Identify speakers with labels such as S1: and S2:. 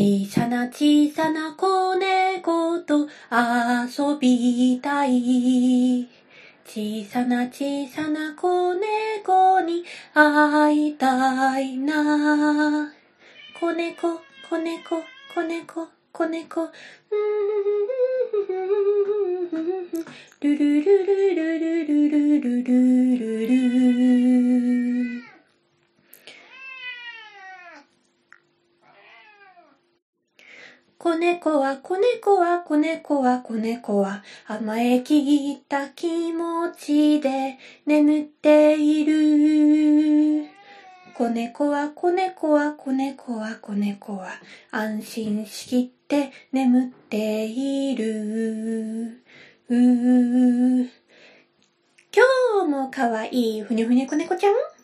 S1: 小さな小さな子猫と遊びたい。小さな小さな子猫に会いたいな。子猫、子猫、子猫、子猫。ルルルルルル子猫は子猫は子猫は子猫は甘えきった気持ちで眠っている。子猫は子猫は子猫は子猫は安心しきって眠っている。今日もかわいふにふに子猫ちゃん